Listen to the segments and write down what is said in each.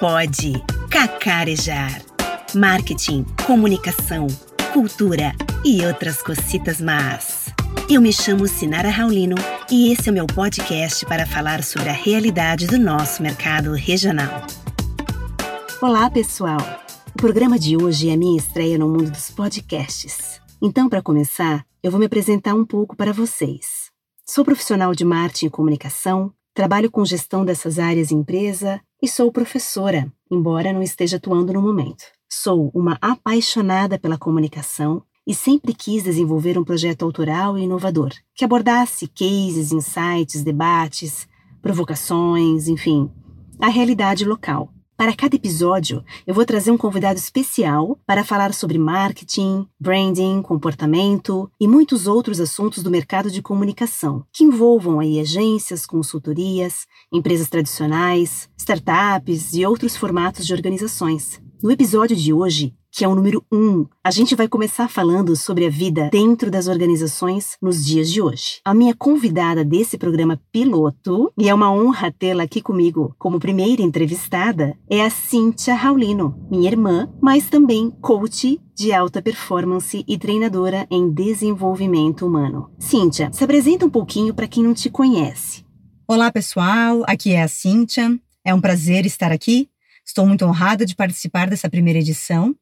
pode cacarejar. Marketing, comunicação, cultura e outras cocitas más. Eu me chamo Sinara Raulino e esse é o meu podcast para falar sobre a realidade do nosso mercado regional. Olá, pessoal! O programa de hoje é a minha estreia no mundo dos podcasts. Então, para começar, eu vou me apresentar um pouco para vocês. Sou profissional de marketing e comunicação, trabalho com gestão dessas áreas em empresa e sou professora, embora não esteja atuando no momento. Sou uma apaixonada pela comunicação e sempre quis desenvolver um projeto autoral e inovador que abordasse cases, insights, debates, provocações, enfim, a realidade local. Para cada episódio, eu vou trazer um convidado especial para falar sobre marketing, branding, comportamento e muitos outros assuntos do mercado de comunicação, que envolvam aí agências, consultorias, empresas tradicionais, startups e outros formatos de organizações. No episódio de hoje, que é o número 1. Um. A gente vai começar falando sobre a vida dentro das organizações nos dias de hoje. A minha convidada desse programa piloto, e é uma honra tê-la aqui comigo como primeira entrevistada, é a Cíntia Raulino, minha irmã, mas também coach de alta performance e treinadora em desenvolvimento humano. Cíntia, se apresenta um pouquinho para quem não te conhece. Olá, pessoal. Aqui é a Cíntia. É um prazer estar aqui. Estou muito honrada de participar dessa primeira edição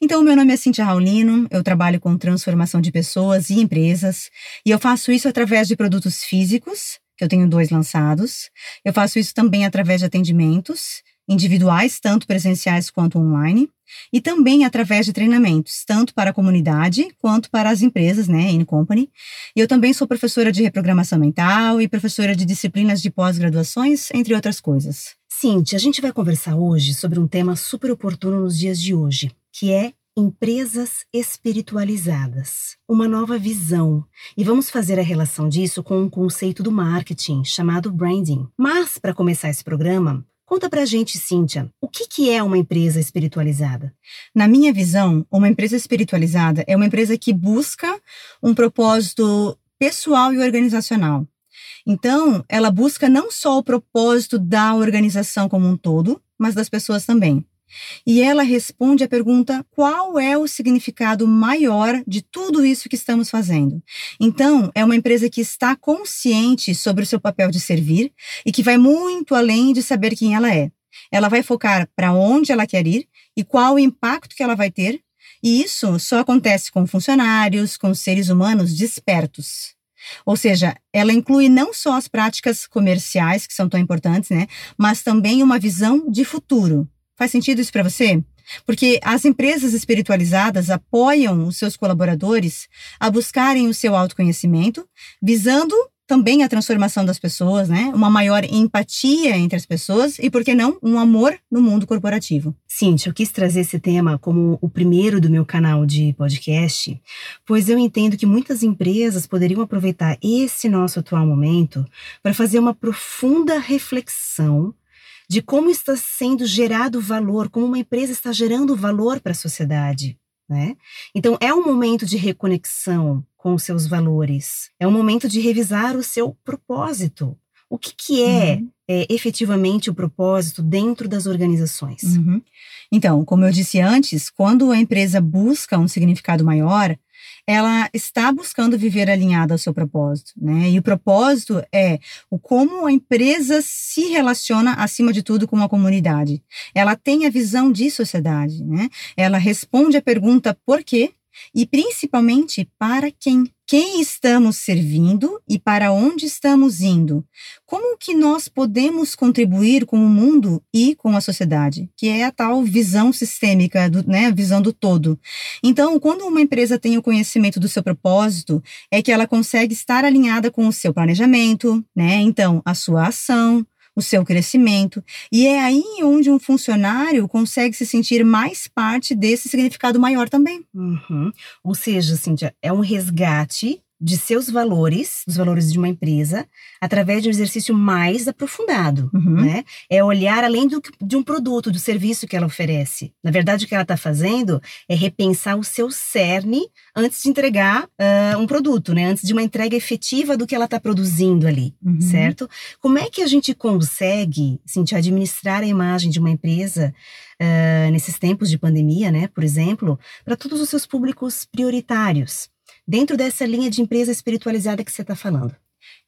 então, meu nome é Cintia Raulino, eu trabalho com transformação de pessoas e empresas, e eu faço isso através de produtos físicos, que eu tenho dois lançados. Eu faço isso também através de atendimentos individuais, tanto presenciais quanto online, e também através de treinamentos, tanto para a comunidade quanto para as empresas, né, in company. E eu também sou professora de reprogramação mental e professora de disciplinas de pós-graduações, entre outras coisas. Cintia, a gente vai conversar hoje sobre um tema super oportuno nos dias de hoje, que é empresas espiritualizadas, uma nova visão. E vamos fazer a relação disso com um conceito do marketing chamado branding. Mas para começar esse programa, Conta pra gente, Cíntia, o que, que é uma empresa espiritualizada? Na minha visão, uma empresa espiritualizada é uma empresa que busca um propósito pessoal e organizacional. Então, ela busca não só o propósito da organização como um todo, mas das pessoas também. E ela responde a pergunta: qual é o significado maior de tudo isso que estamos fazendo? Então, é uma empresa que está consciente sobre o seu papel de servir e que vai muito além de saber quem ela é. Ela vai focar para onde ela quer ir e qual o impacto que ela vai ter. E isso só acontece com funcionários, com seres humanos despertos. Ou seja, ela inclui não só as práticas comerciais, que são tão importantes, né, mas também uma visão de futuro. Faz sentido isso para você? Porque as empresas espiritualizadas apoiam os seus colaboradores a buscarem o seu autoconhecimento, visando também a transformação das pessoas, né? Uma maior empatia entre as pessoas e, por que não, um amor no mundo corporativo. Cintia, eu quis trazer esse tema como o primeiro do meu canal de podcast, pois eu entendo que muitas empresas poderiam aproveitar esse nosso atual momento para fazer uma profunda reflexão de como está sendo gerado valor, como uma empresa está gerando valor para a sociedade. Né? Então, é um momento de reconexão com os seus valores, é um momento de revisar o seu propósito. O que, que é, uhum. É efetivamente o propósito dentro das organizações? Uhum. Então, como eu disse antes, quando a empresa busca um significado maior, ela está buscando viver alinhada ao seu propósito, né? E o propósito é o como a empresa se relaciona acima de tudo com a comunidade. Ela tem a visão de sociedade, né? Ela responde a pergunta por quê e principalmente para quem. Quem estamos servindo e para onde estamos indo? Como que nós podemos contribuir com o mundo e com a sociedade? Que é a tal visão sistêmica, do, né, a visão do todo. Então, quando uma empresa tem o conhecimento do seu propósito, é que ela consegue estar alinhada com o seu planejamento, né? Então, a sua ação, o seu crescimento. E é aí onde um funcionário consegue se sentir mais parte desse significado maior também. Uhum. Ou seja, Cíntia, é um resgate de seus valores, dos valores de uma empresa, através de um exercício mais aprofundado, uhum. né? É olhar além do, de um produto, do serviço que ela oferece. Na verdade, o que ela está fazendo é repensar o seu cerne antes de entregar uh, um produto, né? Antes de uma entrega efetiva do que ela está produzindo ali, uhum. certo? Como é que a gente consegue, assim, administrar a imagem de uma empresa uh, nesses tempos de pandemia, né? Por exemplo, para todos os seus públicos prioritários? Dentro dessa linha de empresa espiritualizada que você está falando?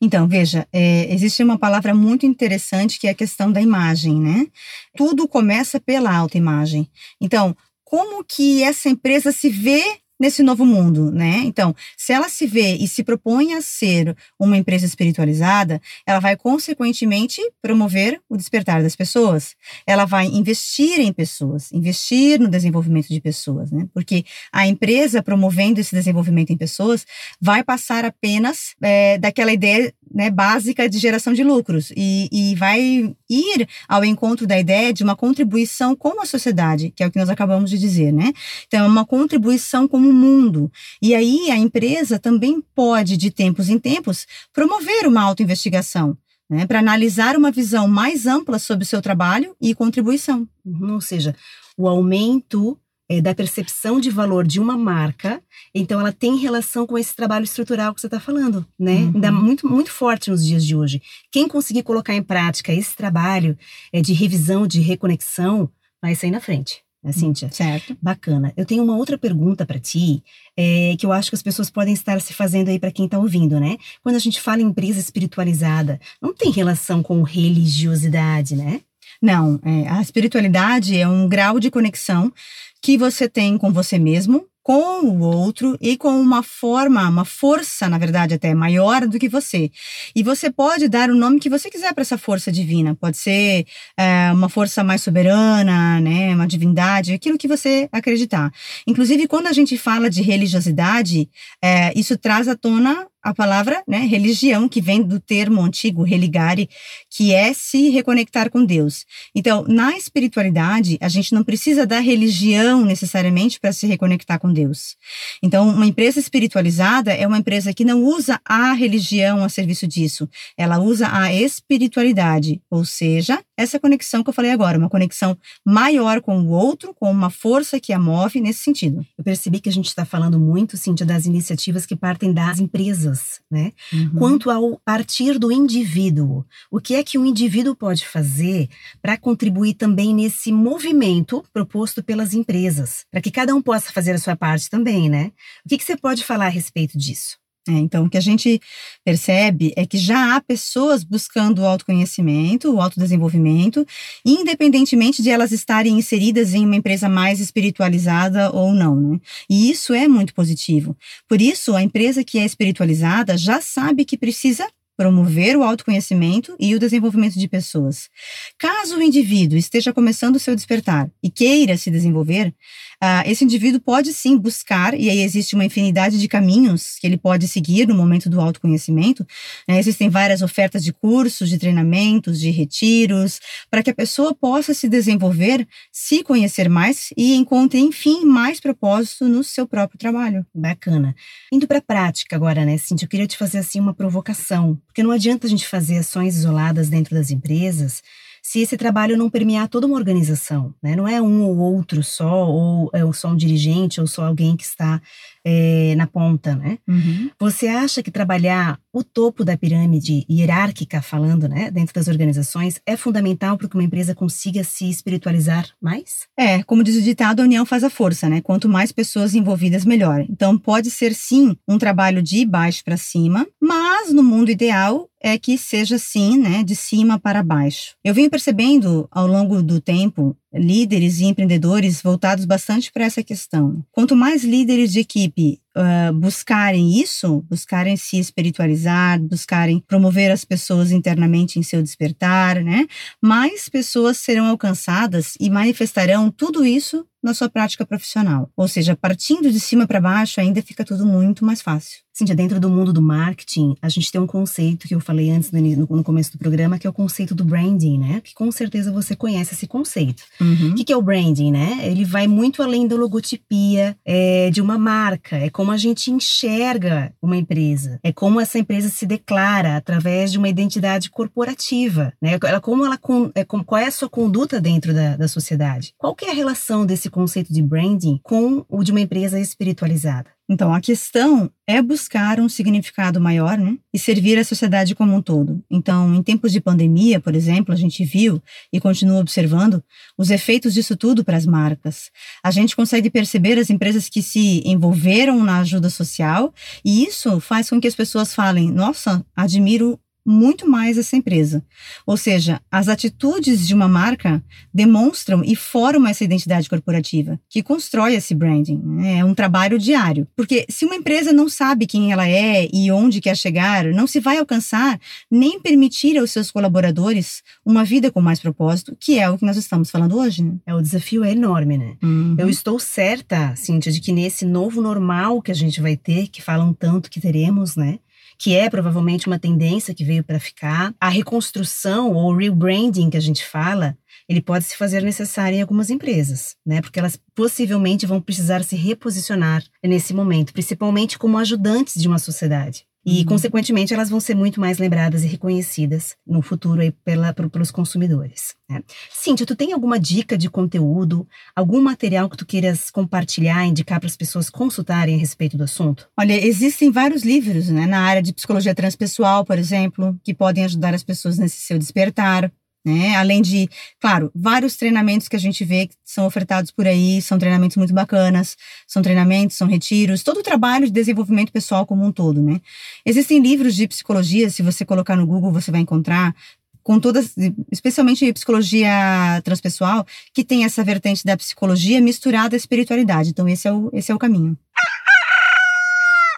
Então, veja, é, existe uma palavra muito interessante que é a questão da imagem, né? Tudo começa pela autoimagem. Então, como que essa empresa se vê nesse novo mundo, né? Então, se ela se vê e se propõe a ser uma empresa espiritualizada, ela vai consequentemente promover o despertar das pessoas. Ela vai investir em pessoas, investir no desenvolvimento de pessoas, né? Porque a empresa promovendo esse desenvolvimento em pessoas vai passar apenas é, daquela ideia né, básica de geração de lucros e, e vai ir ao encontro da ideia de uma contribuição com a sociedade, que é o que nós acabamos de dizer, né? Então, é uma contribuição com mundo. E aí a empresa também pode, de tempos em tempos, promover uma autoinvestigação. Né, para analisar uma visão mais ampla sobre o seu trabalho e contribuição. Uhum, ou seja, o aumento é, da percepção de valor de uma marca, então ela tem relação com esse trabalho estrutural que você está falando, né? Uhum. Ainda muito, muito forte nos dias de hoje. Quem conseguir colocar em prática esse trabalho é, de revisão, de reconexão, vai sair na frente. Né, Cíntia? Certo. Bacana. Eu tenho uma outra pergunta para ti, é, que eu acho que as pessoas podem estar se fazendo aí para quem está ouvindo, né? Quando a gente fala em empresa espiritualizada, não tem relação com religiosidade, né? Não, é, a espiritualidade é um grau de conexão que você tem com você mesmo, com o outro e com uma forma, uma força, na verdade, até maior do que você. E você pode dar o nome que você quiser para essa força divina. Pode ser é, uma força mais soberana, né, uma divindade, aquilo que você acreditar. Inclusive, quando a gente fala de religiosidade, é, isso traz à tona a palavra né, religião, que vem do termo antigo religare, que é se reconectar com Deus. Então, na espiritualidade, a gente não precisa da religião necessariamente para se reconectar com Deus. Então, uma empresa espiritualizada é uma empresa que não usa a religião a serviço disso, ela usa a espiritualidade, ou seja, essa conexão que eu falei agora, uma conexão maior com o outro, com uma força que a move nesse sentido. Eu percebi que a gente está falando muito, Cíntia, das iniciativas que partem das empresas, né? Uhum. Quanto ao partir do indivíduo, o que é que o indivíduo pode fazer para contribuir também nesse movimento proposto pelas empresas, para que cada um possa fazer a sua parte também, né? O que, que você pode falar a respeito disso? É, então, o que a gente percebe é que já há pessoas buscando o autoconhecimento, o autodesenvolvimento, independentemente de elas estarem inseridas em uma empresa mais espiritualizada ou não. Né? E isso é muito positivo. Por isso, a empresa que é espiritualizada já sabe que precisa promover o autoconhecimento e o desenvolvimento de pessoas. Caso o indivíduo esteja começando o seu despertar e queira se desenvolver, uh, esse indivíduo pode sim buscar, e aí existe uma infinidade de caminhos que ele pode seguir no momento do autoconhecimento. Né? Existem várias ofertas de cursos, de treinamentos, de retiros, para que a pessoa possa se desenvolver, se conhecer mais e encontre, enfim, mais propósito no seu próprio trabalho. Bacana. Indo para a prática agora, né, Cintia? Eu queria te fazer assim uma provocação, porque não adianta a gente fazer ações isoladas dentro das empresas se esse trabalho não permear toda uma organização, né? Não é um ou outro só, ou é só um dirigente, ou só alguém que está é, na ponta, né? Uhum. Você acha que trabalhar o topo da pirâmide hierárquica, falando, né, dentro das organizações, é fundamental para que uma empresa consiga se espiritualizar mais? É, como diz o ditado, a união faz a força, né? Quanto mais pessoas envolvidas, melhor. Então, pode ser sim um trabalho de baixo para cima, mas no mundo ideal, é que seja assim, né, de cima para baixo. Eu venho percebendo ao longo do tempo líderes e empreendedores voltados bastante para essa questão. Quanto mais líderes de equipe uh, buscarem isso, buscarem se espiritualizar, buscarem promover as pessoas internamente em seu despertar, né, mais pessoas serão alcançadas e manifestarão tudo isso na sua prática profissional. Ou seja, partindo de cima para baixo ainda fica tudo muito mais fácil. Cíntia, dentro do mundo do marketing, a gente tem um conceito que eu falei antes no, no começo do programa, que é o conceito do branding, né? Que com certeza você conhece esse conceito. Uhum. O que, que é o branding, né? Ele vai muito além da logotipia é, de uma marca. É como a gente enxerga uma empresa. É como essa empresa se declara através de uma identidade corporativa, né? Ela, como ela, é, como, qual é a sua conduta dentro da, da sociedade? Qual que é a relação desse conceito de branding com o de uma empresa espiritualizada? Então, a questão é buscar um significado maior, né? E servir a sociedade como um todo. Então, em tempos de pandemia, por exemplo, a gente viu e continua observando os efeitos disso tudo para as marcas. A gente consegue perceber as empresas que se envolveram na ajuda social e isso faz com que as pessoas falem: nossa, admiro muito mais essa empresa. Ou seja, as atitudes de uma marca demonstram e formam essa identidade corporativa, que constrói esse branding. Né? É um trabalho diário. Porque se uma empresa não sabe quem ela é e onde quer chegar, não se vai alcançar nem permitir aos seus colaboradores uma vida com mais propósito, que é o que nós estamos falando hoje. Né? É, o desafio é enorme, né? Uhum. Eu estou certa, Cíntia, de que nesse novo normal que a gente vai ter, que falam tanto que teremos, né? Que é provavelmente uma tendência que veio para ficar. A reconstrução ou rebranding que a gente fala, ele pode se fazer necessário em algumas empresas, né? Porque elas possivelmente vão precisar se reposicionar nesse momento, principalmente como ajudantes de uma sociedade. E, uhum. consequentemente, elas vão ser muito mais lembradas e reconhecidas no futuro aí pela, pelos consumidores. Né? Cíntia, tu tem alguma dica de conteúdo, algum material que tu queiras compartilhar, indicar para as pessoas consultarem a respeito do assunto? Olha, existem vários livros né, na área de psicologia transpessoal, por exemplo, que podem ajudar as pessoas nesse seu despertar né? Além de, claro, vários treinamentos que a gente vê que são ofertados por aí, são treinamentos muito bacanas, são treinamentos, são retiros, todo o trabalho de desenvolvimento pessoal como um todo, né? Existem livros de psicologia, se você colocar no Google, você vai encontrar com todas, especialmente psicologia transpessoal, que tem essa vertente da psicologia misturada à espiritualidade. Então esse é o, esse é o caminho.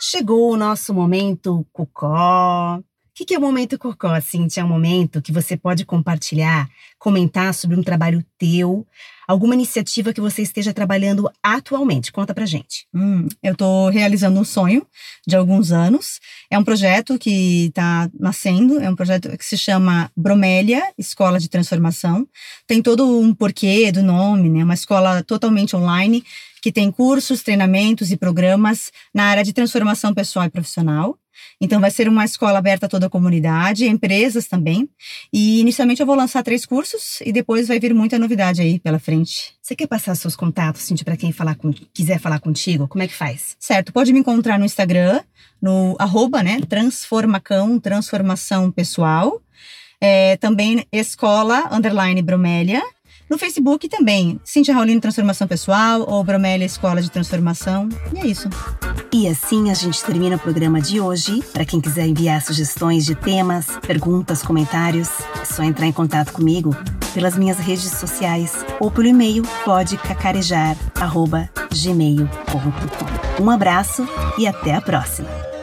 Chegou o nosso momento cucó. O que, que é o momento Cocó, Cintia? É um momento que você pode compartilhar, comentar sobre um trabalho teu, alguma iniciativa que você esteja trabalhando atualmente. Conta pra gente. Hum, eu estou realizando um sonho de alguns anos. É um projeto que está nascendo, é um projeto que se chama Bromélia, Escola de Transformação. Tem todo um porquê do nome, né? Uma escola totalmente online que tem cursos, treinamentos e programas na área de transformação pessoal e profissional. Então, vai ser uma escola aberta a toda a comunidade, empresas também. E inicialmente eu vou lançar três cursos e depois vai vir muita novidade aí pela frente. Você quer passar seus contatos, Cintia, para quem falar com, quiser falar contigo? Como é que faz? Certo, pode me encontrar no Instagram, no arroba, né, transformacão, transformação pessoal. É, também escola, underline bromélia. No Facebook também, Cintia Raulino Transformação Pessoal ou Bromélia Escola de Transformação. E é isso. E assim a gente termina o programa de hoje. Para quem quiser enviar sugestões de temas, perguntas, comentários, é só entrar em contato comigo pelas minhas redes sociais ou pelo e-mail podecacarejar.gmail.com. Um abraço e até a próxima!